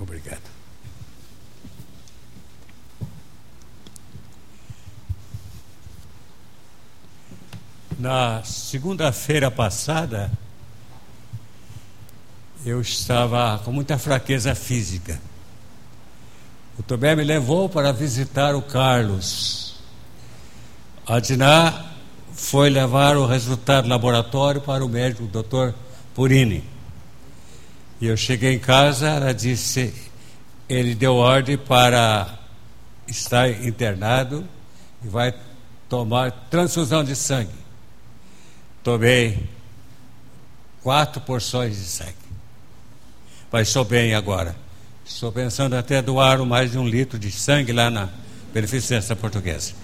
Obrigado. Na segunda-feira passada, eu estava com muita fraqueza física. O Tomé me levou para visitar o Carlos. A Diná foi levar o resultado do laboratório para o médico, o doutor Purini. E eu cheguei em casa, ela disse, ele deu ordem para estar internado e vai tomar transfusão de sangue. Tomei quatro porções de sangue. Mas estou bem agora. Estou pensando até doar mais de um litro de sangue lá na Beneficência Portuguesa.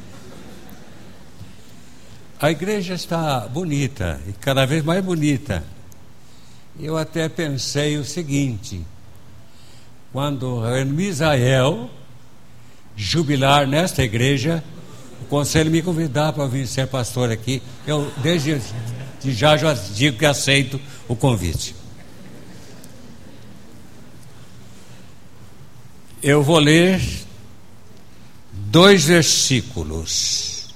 A igreja está bonita e cada vez mais bonita. Eu até pensei o seguinte: quando Misael jubilar nesta igreja, o conselho me convidar para vir ser pastor aqui, eu desde de já já digo que aceito o convite. Eu vou ler dois versículos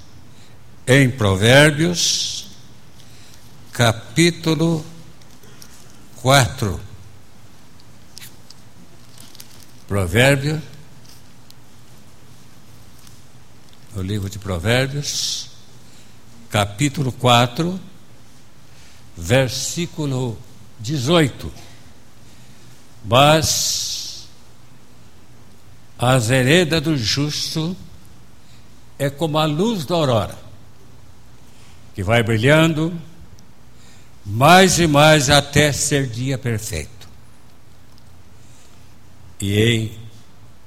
em Provérbios, capítulo 4. Provérbio, o livro de Provérbios, capítulo 4, versículo 18. Mas as veredas do justo é como a luz da aurora, que vai brilhando mais e mais até ser dia perfeito. E em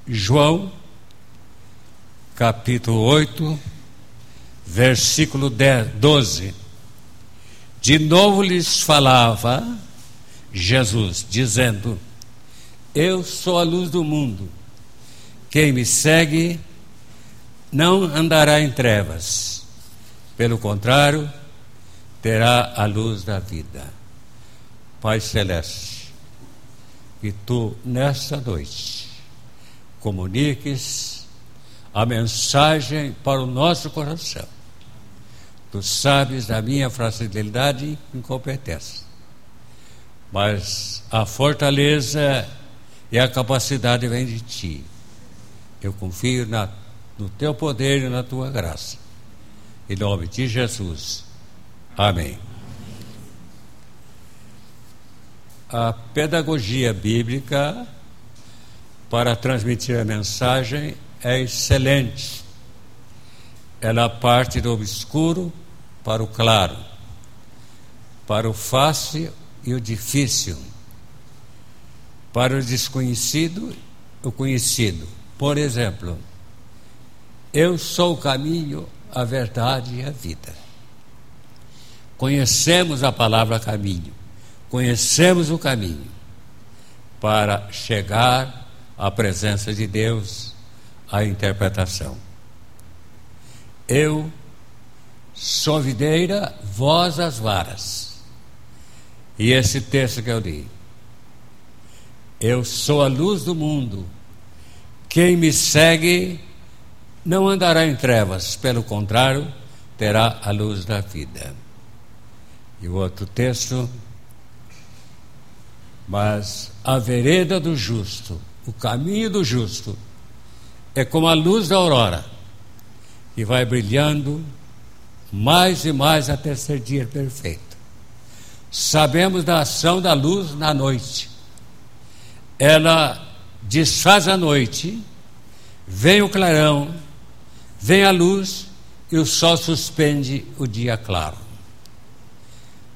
João, capítulo 8, versículo 10, 12, de novo lhes falava Jesus, dizendo: Eu sou a luz do mundo. Quem me segue não andará em trevas. Pelo contrário, terá a luz da vida. Pai Celeste, que tu, nesta noite, comuniques a mensagem para o nosso coração. Tu sabes da minha fragilidade e incompetência, mas a fortaleza e a capacidade vem de ti. Eu confio na, no teu poder e na tua graça. Em nome de Jesus. Amém. A pedagogia bíblica para transmitir a mensagem é excelente. Ela parte do obscuro para o claro, para o fácil e o difícil, para o desconhecido o conhecido. Por exemplo, eu sou o caminho, a verdade e a vida. Conhecemos a palavra caminho, conhecemos o caminho para chegar à presença de Deus, à interpretação. Eu sou videira, vós as varas. E esse texto que eu li. Eu sou a luz do mundo. Quem me segue não andará em trevas, pelo contrário, terá a luz da vida. E o outro texto, mas a vereda do justo, o caminho do justo, é como a luz da aurora, que vai brilhando mais e mais até ser dia perfeito. Sabemos da ação da luz na noite. Ela desfaz a noite, vem o clarão, vem a luz e o sol suspende o dia claro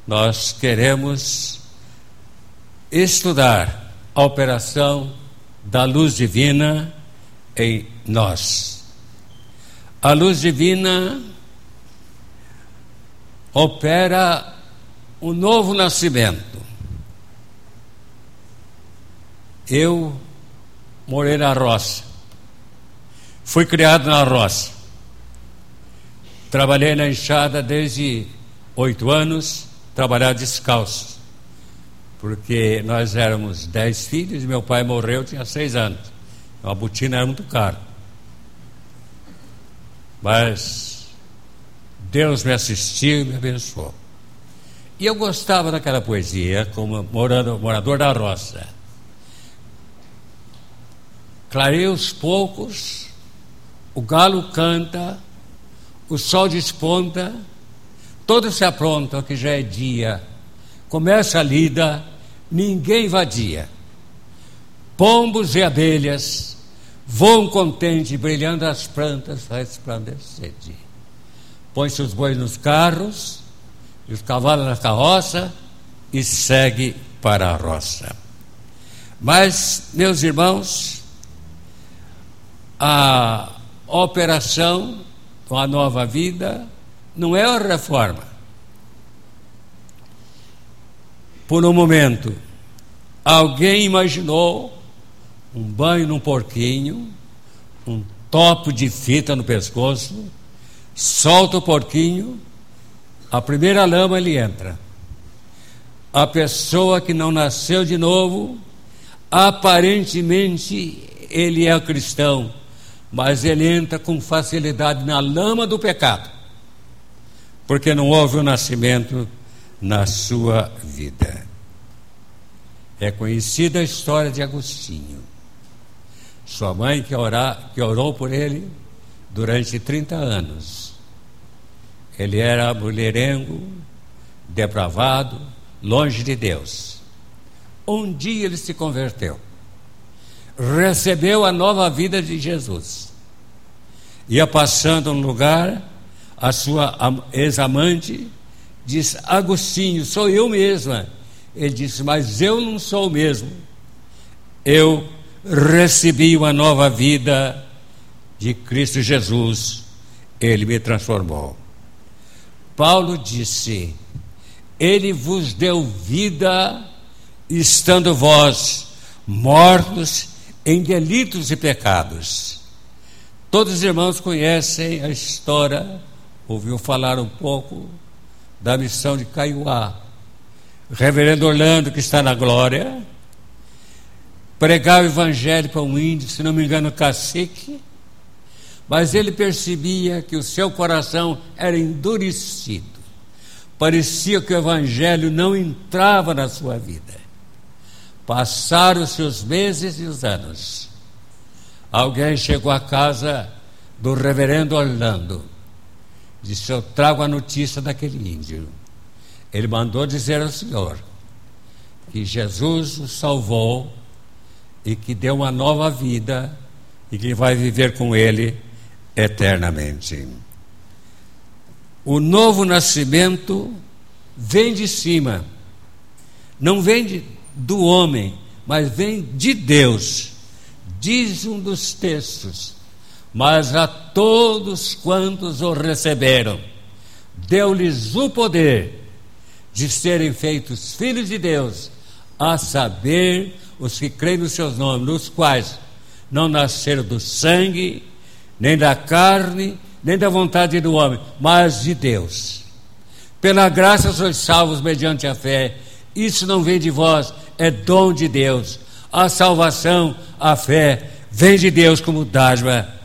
nós queremos estudar a operação da luz divina em nós. A luz divina opera um novo nascimento. Eu morei na roça, fui criado na roça, trabalhei na enxada desde oito anos trabalhar descalço. porque nós éramos dez filhos e meu pai morreu, tinha seis anos. Então a botina era muito cara. Mas Deus me assistiu e me abençoou. E eu gostava daquela poesia como morando, morador da roça. Clareia os poucos, o galo canta, o sol desponta, todos se aprontam que já é dia. Começa a lida, ninguém vadia. Pombos e abelhas voam contente, brilhando as plantas resplandecente. Põe-se os bois nos carros, e os cavalos na carroça e segue para a roça. Mas, meus irmãos, a operação com a nova vida não é uma reforma. Por um momento, alguém imaginou um banho num porquinho, um topo de fita no pescoço, solta o porquinho a primeira lama ele entra. A pessoa que não nasceu de novo, aparentemente ele é cristão, mas ele entra com facilidade na lama do pecado, porque não houve o um nascimento na sua vida. É conhecida a história de Agostinho. Sua mãe que, orar, que orou por ele durante 30 anos ele era mulherengo, depravado, longe de Deus. Um dia ele se converteu, recebeu a nova vida de Jesus. Ia passando um lugar, a sua ex-amante disse: Agostinho, sou eu mesma. Ele disse: Mas eu não sou o mesmo. Eu recebi uma nova vida de Cristo Jesus. Ele me transformou. Paulo disse: Ele vos deu vida, estando vós mortos em delitos e pecados. Todos os irmãos conhecem a história, ouviu falar um pouco da missão de Caiuá. Reverendo Orlando, que está na glória, pregar o evangelho para um índio, se não me engano, cacique, mas ele percebia que o seu coração era endurecido. Parecia que o evangelho não entrava na sua vida. Passaram-se os meses e os anos. Alguém chegou à casa do reverendo Orlando. Disse: Eu trago a notícia daquele índio. Ele mandou dizer ao Senhor que Jesus o salvou e que deu uma nova vida e que vai viver com ele eternamente. O novo nascimento vem de cima, não vem de, do homem, mas vem de Deus, diz um dos textos. Mas a todos quantos o receberam, deu-lhes o poder de serem feitos filhos de Deus, a saber, os que creem nos seus nomes, os quais não nasceram do sangue, nem da carne, nem da vontade do homem, mas de Deus. Pela graça sois salvos mediante a fé. Isso não vem de vós, é dom de Deus. A salvação, a fé, vem de Deus como dádiva.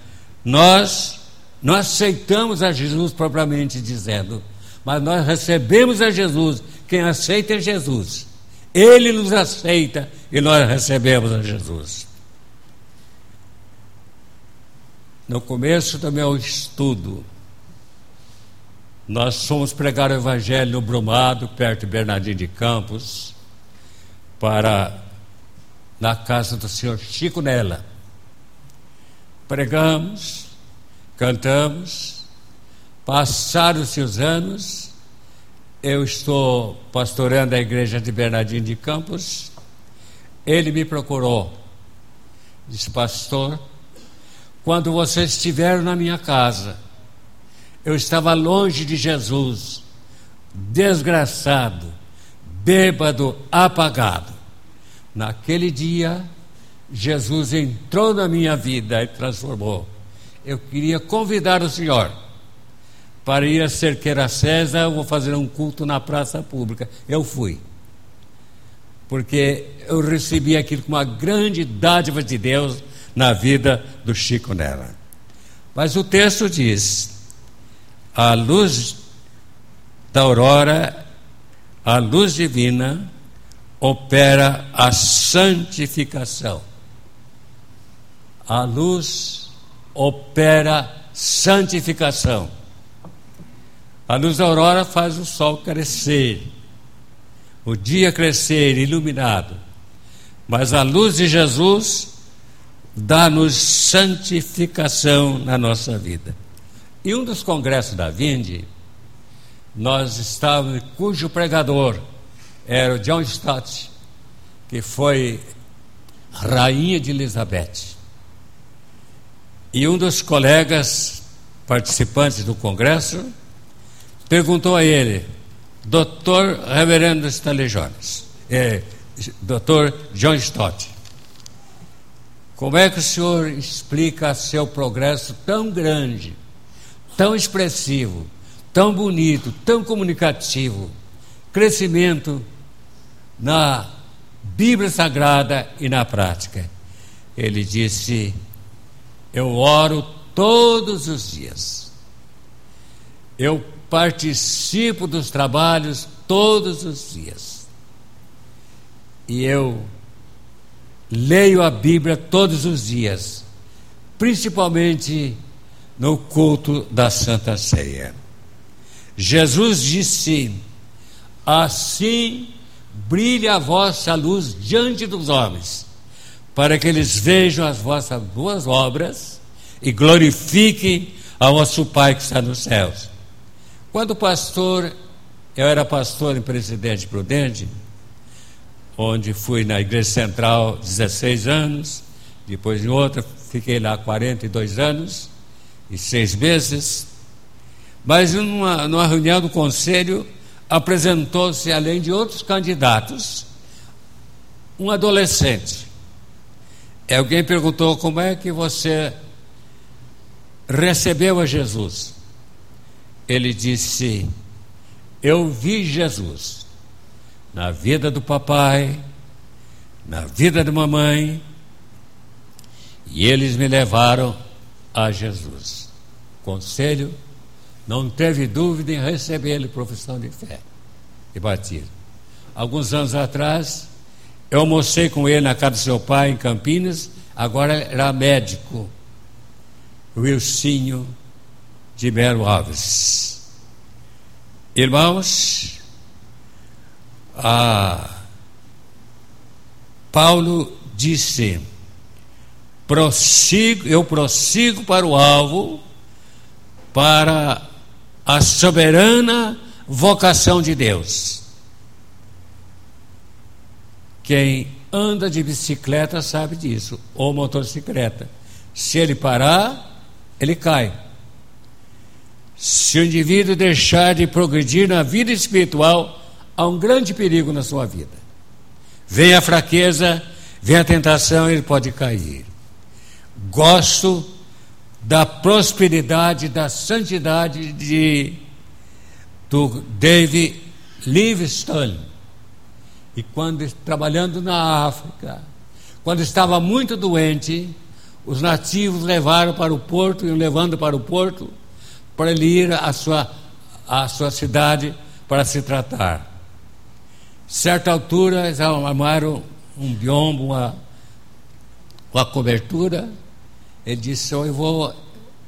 Nós não aceitamos a Jesus propriamente dizendo, mas nós recebemos a Jesus. Quem aceita é Jesus. Ele nos aceita e nós recebemos a Jesus. No começo do meu estudo, nós fomos pregar o Evangelho no Brumado, perto de Bernardino de Campos, para na casa do senhor Chico Nela. Pregamos, cantamos, passaram-se os anos, eu estou pastoreando a igreja de Bernardino de Campos, ele me procurou, disse, pastor, quando vocês estiveram na minha casa, eu estava longe de Jesus, desgraçado, bêbado, apagado. Naquele dia, Jesus entrou na minha vida e transformou. Eu queria convidar o Senhor para ir a Cerqueira César, eu vou fazer um culto na praça pública. Eu fui. porque eu recebi aquilo como uma grande dádiva de Deus na vida do Chico Nela. Mas o texto diz: a luz da aurora, a luz divina, opera a santificação. A luz opera santificação. A luz da aurora faz o sol crescer, o dia crescer iluminado. Mas a luz de Jesus dá-nos santificação na nossa vida. E um dos congressos da Vinde, nós estávamos, cujo pregador era o John Stott, que foi rainha de Elizabeth. E um dos colegas participantes do congresso perguntou a ele, doutor Reverendo Stanley Jones, é, doutor John Stott, como é que o senhor explica seu progresso tão grande, tão expressivo, tão bonito, tão comunicativo, crescimento na Bíblia Sagrada e na prática? Ele disse: Eu oro todos os dias. Eu participo dos trabalhos todos os dias. E eu leio a Bíblia todos os dias, principalmente no culto da Santa Ceia. Jesus disse: Assim brilha a vossa luz diante dos homens, para que eles vejam as vossas boas obras e glorifiquem ao vosso Pai que está nos céus. Quando o pastor, eu era pastor em Presidente Prudente, onde fui na Igreja Central 16 anos, depois em outra fiquei lá 42 anos e seis meses. Mas numa, numa reunião do conselho apresentou-se, além de outros candidatos, um adolescente. E alguém perguntou como é que você recebeu a Jesus ele disse: Eu vi Jesus na vida do papai, na vida da mamãe, e eles me levaram a Jesus. Conselho, não teve dúvida em recebê-lo profissão de fé e batismo. Alguns anos atrás, eu almocei com ele na casa do seu pai em Campinas, agora era médico. Wilsinho de Melo Alves. Irmãos, Paulo disse: prossigo, eu prossigo para o alvo, para a soberana vocação de Deus. Quem anda de bicicleta sabe disso, ou motocicleta. Se ele parar, ele cai. Se o indivíduo deixar de progredir na vida espiritual, há um grande perigo na sua vida. Vem a fraqueza, vem a tentação, ele pode cair. Gosto da prosperidade, da santidade de do David Livingstone. E quando trabalhando na África, quando estava muito doente, os nativos levaram para o porto e o levando para o porto para ele ir à sua, à sua cidade para se tratar. Certa altura, eles armaram um biombo, uma, uma cobertura. Ele disse: oh, Eu vou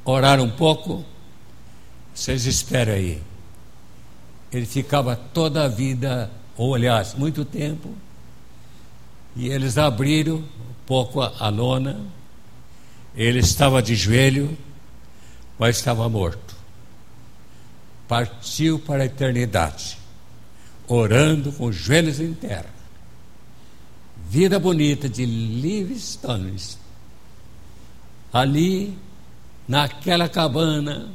orar um pouco, vocês esperem aí. Ele ficava toda a vida, ou aliás, muito tempo, e eles abriram um pouco a, lona. Ele estava de joelho, mas estava morto partiu para a eternidade, orando com os joelhos em terra. Vida bonita de Livingstone. Ali, naquela cabana,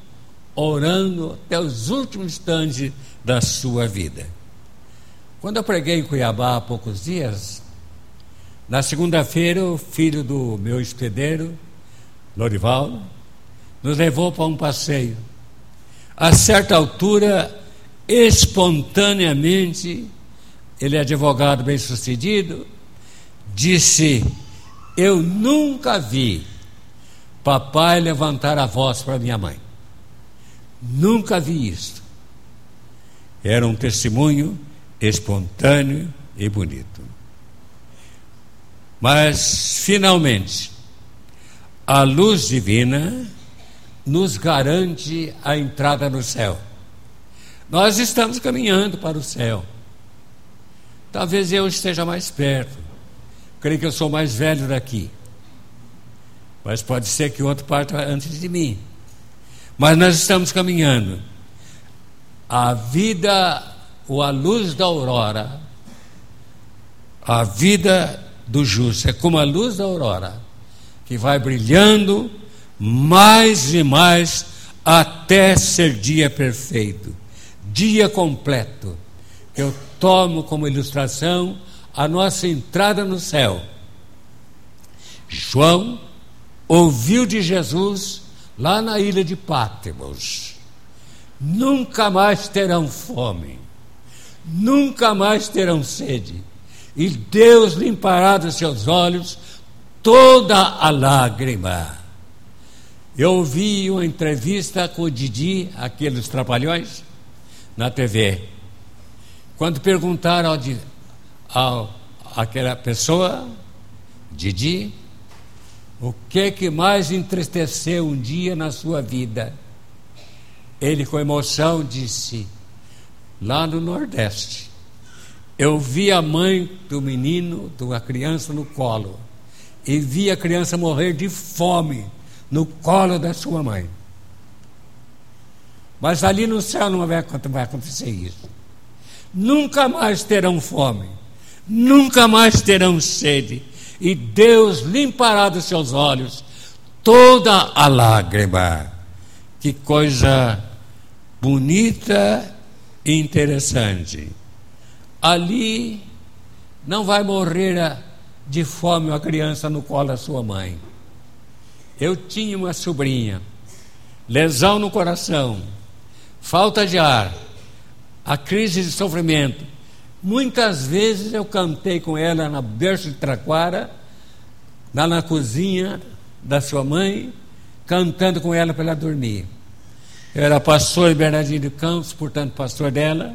orando até os últimos instantes da sua vida. Quando eu preguei em Cuiabá há poucos dias, na segunda-feira, o filho do meu hospedeiro, Lorival, nos levou para um passeio a certa altura, espontaneamente, ele é advogado bem sucedido, disse: Eu nunca vi papai levantar a voz para minha mãe. Nunca vi isso. Era um testemunho espontâneo e bonito. Mas, finalmente, a luz divina nos garante a entrada no céu. Nós estamos caminhando para o céu. Talvez eu esteja mais perto. Creio que eu sou mais velho daqui. Mas pode ser que outro parta antes de mim. Mas nós estamos caminhando. A vida, ou a luz da aurora, a vida do justo é como a luz da aurora, que vai brilhando mais e mais até ser dia perfeito, dia completo. Eu tomo como ilustração a nossa entrada no céu. João ouviu de Jesus lá na ilha de Pátimos: nunca mais terão fome, nunca mais terão sede, e Deus limpará dos seus olhos toda a lágrima. Eu ouvi uma entrevista com o Didi, aqueles trapalhões, na TV. Quando perguntaram àquela pessoa, Didi, o que que mais entristeceu um dia na sua vida? Ele, com emoção, disse: Lá no Nordeste, eu vi a mãe do menino, de uma criança no colo, e vi a criança morrer de fome no colo da sua mãe. Mas ali no céu não vai acontecer isso. Nunca mais terão fome, nunca mais terão sede, e Deus limpará dos seus olhos toda a lágrima. Que coisa bonita interessante. Ali não vai morrer de fome uma criança no colo da sua mãe. Eu tinha uma sobrinha, lesão no coração, falta de ar, a crise de sofrimento. Muitas vezes eu cantei com ela na berço de Traquara, lá na cozinha da sua mãe, cantando com ela para ela dormir. Eu era pastor Bernardino de Campos, portanto, pastor dela.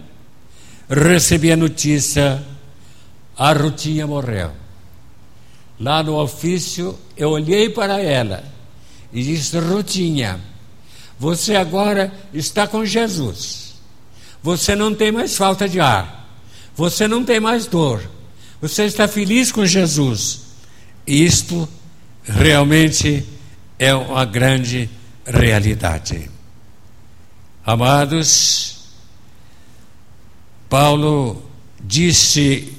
Recebi a notícia: a Rutinha morreu. Lá no ofício, eu olhei para ela e disse: Rutinha, você agora está com Jesus. Você não tem mais falta de ar. Você não tem mais dor. Você está feliz com Jesus. Isto realmente é uma grande realidade. Amados, Paulo disse: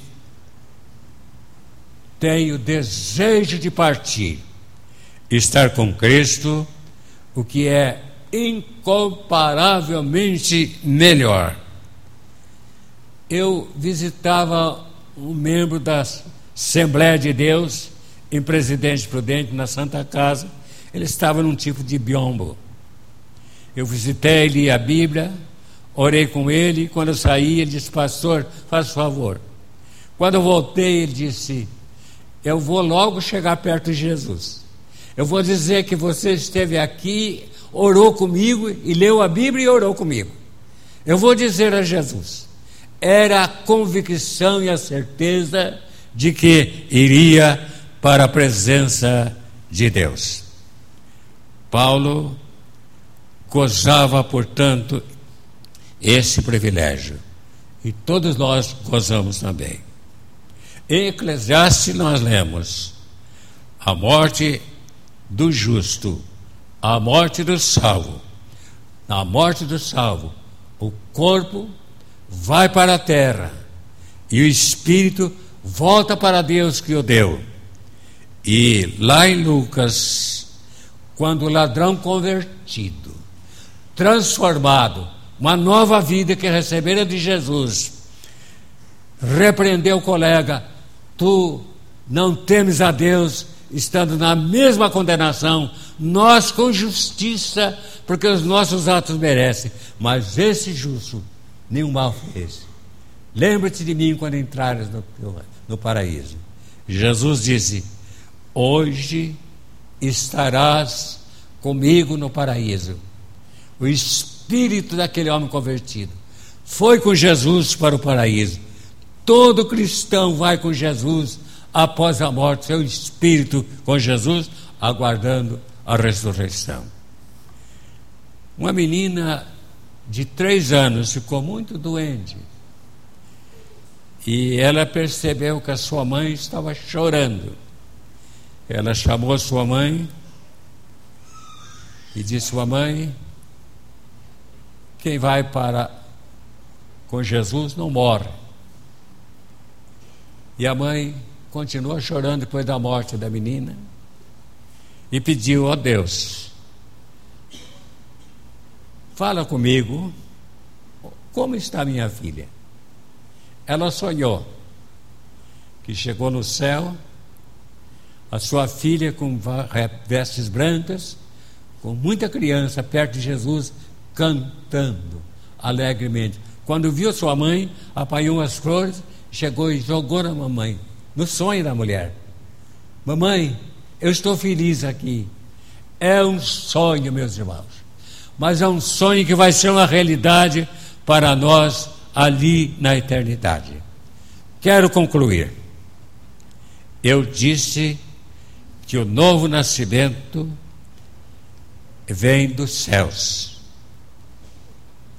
Tenho desejo de partir, estar com Cristo, o que é incomparavelmente melhor. Eu visitava um membro da Assembleia de Deus em Presidente Prudente, na Santa Casa. Ele estava num tipo de biombo. Eu visitei, li a Bíblia, orei com ele. E quando eu saí, ele disse: Pastor, faz favor. Quando eu voltei, ele disse: Eu vou logo chegar perto de Jesus. Eu vou dizer que você esteve aqui orou comigo e leu a Bíblia e orou comigo. Eu vou dizer a Jesus: era a convicção e a certeza de que iria para a presença de Deus. Paulo gozava, portanto, esse privilégio. E todos nós gozamos também. Em Eclesiastes nós lemos: a morte do justo a morte do salvo. Na morte do salvo, o corpo vai para a terra e o espírito volta para Deus que o deu. E lá em Lucas, quando o ladrão convertido, transformado, uma nova vida que recebera de Jesus, repreendeu o colega: Tu não temes a Deus estando na mesma condenação, nós com justiça, porque os nossos atos merecem, mas esse justo nenhum mal fez. Lembra-te de mim quando entrares no, no paraíso. Jesus disse: Hoje estarás comigo no paraíso. O espírito daquele homem convertido foi com Jesus para o paraíso. Todo cristão vai com Jesus após a morte, seu espírito com Jesus, aguardando a ressurreição. Uma menina de três anos ficou muito doente e ela percebeu que a sua mãe estava chorando. Ela chamou a sua mãe e disse: Sua mãe, quem vai para com Jesus não morre. E a mãe continuou chorando depois da morte da menina e pediu a Deus: Fala comigo, como está minha filha? Ela sonhou que chegou no céu, a sua filha com vestes brancas, com muita criança perto de Jesus, cantando alegremente. Quando viu sua mãe, apanhou as flores, chegou e jogou na mamãe, no sonho da mulher. Mamãe, eu estou feliz aqui. É um sonho, meus irmãos, mas é um sonho que vai ser uma realidade para nós ali na eternidade. Quero concluir. Eu disse que o novo nascimento vem dos céus.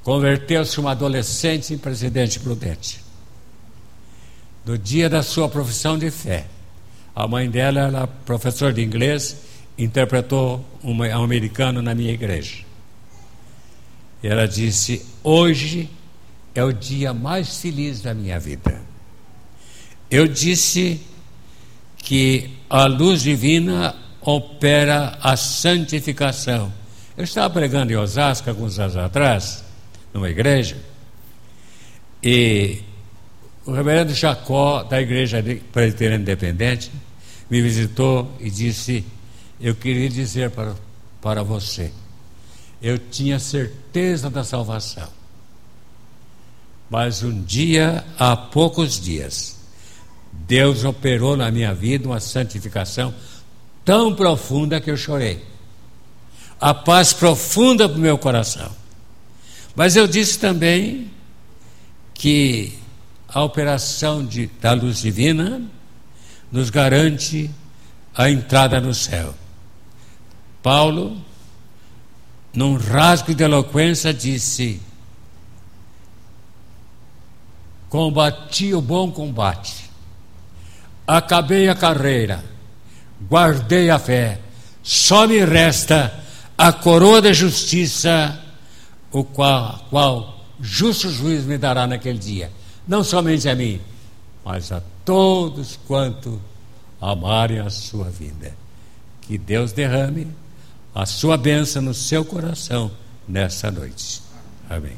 Converteu-se uma adolescente em presidente prudente. No dia da sua profissão de fé, a mãe dela era professora de inglês, interpretou um americano na minha igreja. E ela disse: Hoje é o dia mais feliz da minha vida. Eu disse que a luz divina opera a santificação. Eu estava pregando em Osasco alguns anos atrás, numa igreja, e o reverendo Jacó, da Igreja Presbiteriana Independente, me visitou e disse: Eu queria dizer para, para você, eu tinha certeza da salvação. Mas um dia, há poucos dias, Deus operou na minha vida uma santificação tão profunda que eu chorei. A paz profunda para o meu coração. Mas eu disse também que a operação de, da luz divina nos garante a entrada no céu. Paulo, num rasgo de eloquência, disse: Combati o bom combate, acabei a carreira, guardei a fé, só me resta a coroa da justiça, o qual, qual justo juiz me dará naquele dia, não somente a mim, mas a todos quanto amarem a sua vida. Que Deus derrame a sua bênção no seu coração nessa noite. Amém.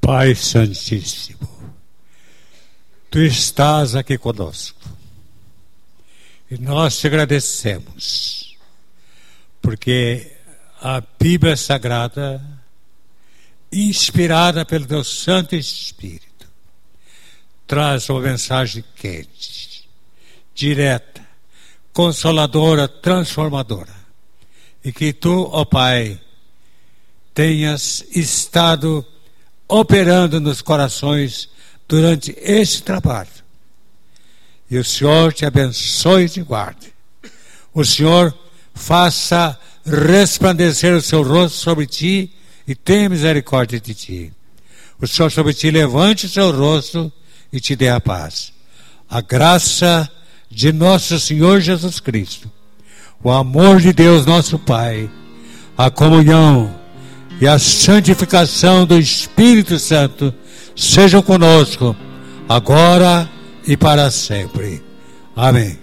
Pai Santíssimo, Tu estás aqui conosco e nós te agradecemos, porque a Bíblia Sagrada, inspirada pelo Teu Santo Espírito, traz uma mensagem quente, direta, consoladora, transformadora. E que tu, ó Pai, tenhas estado operando nos corações durante esse trabalho. E o Senhor te abençoe e te guarde. O Senhor faça resplandecer o seu rosto sobre ti e tenha misericórdia de ti. O Senhor sobre ti levante o seu rosto e te dê a paz. A graça de nosso Senhor Jesus Cristo, o amor de Deus nosso Pai, a comunhão e a santificação do Espírito Santo sejam conosco, agora e para sempre. Amém.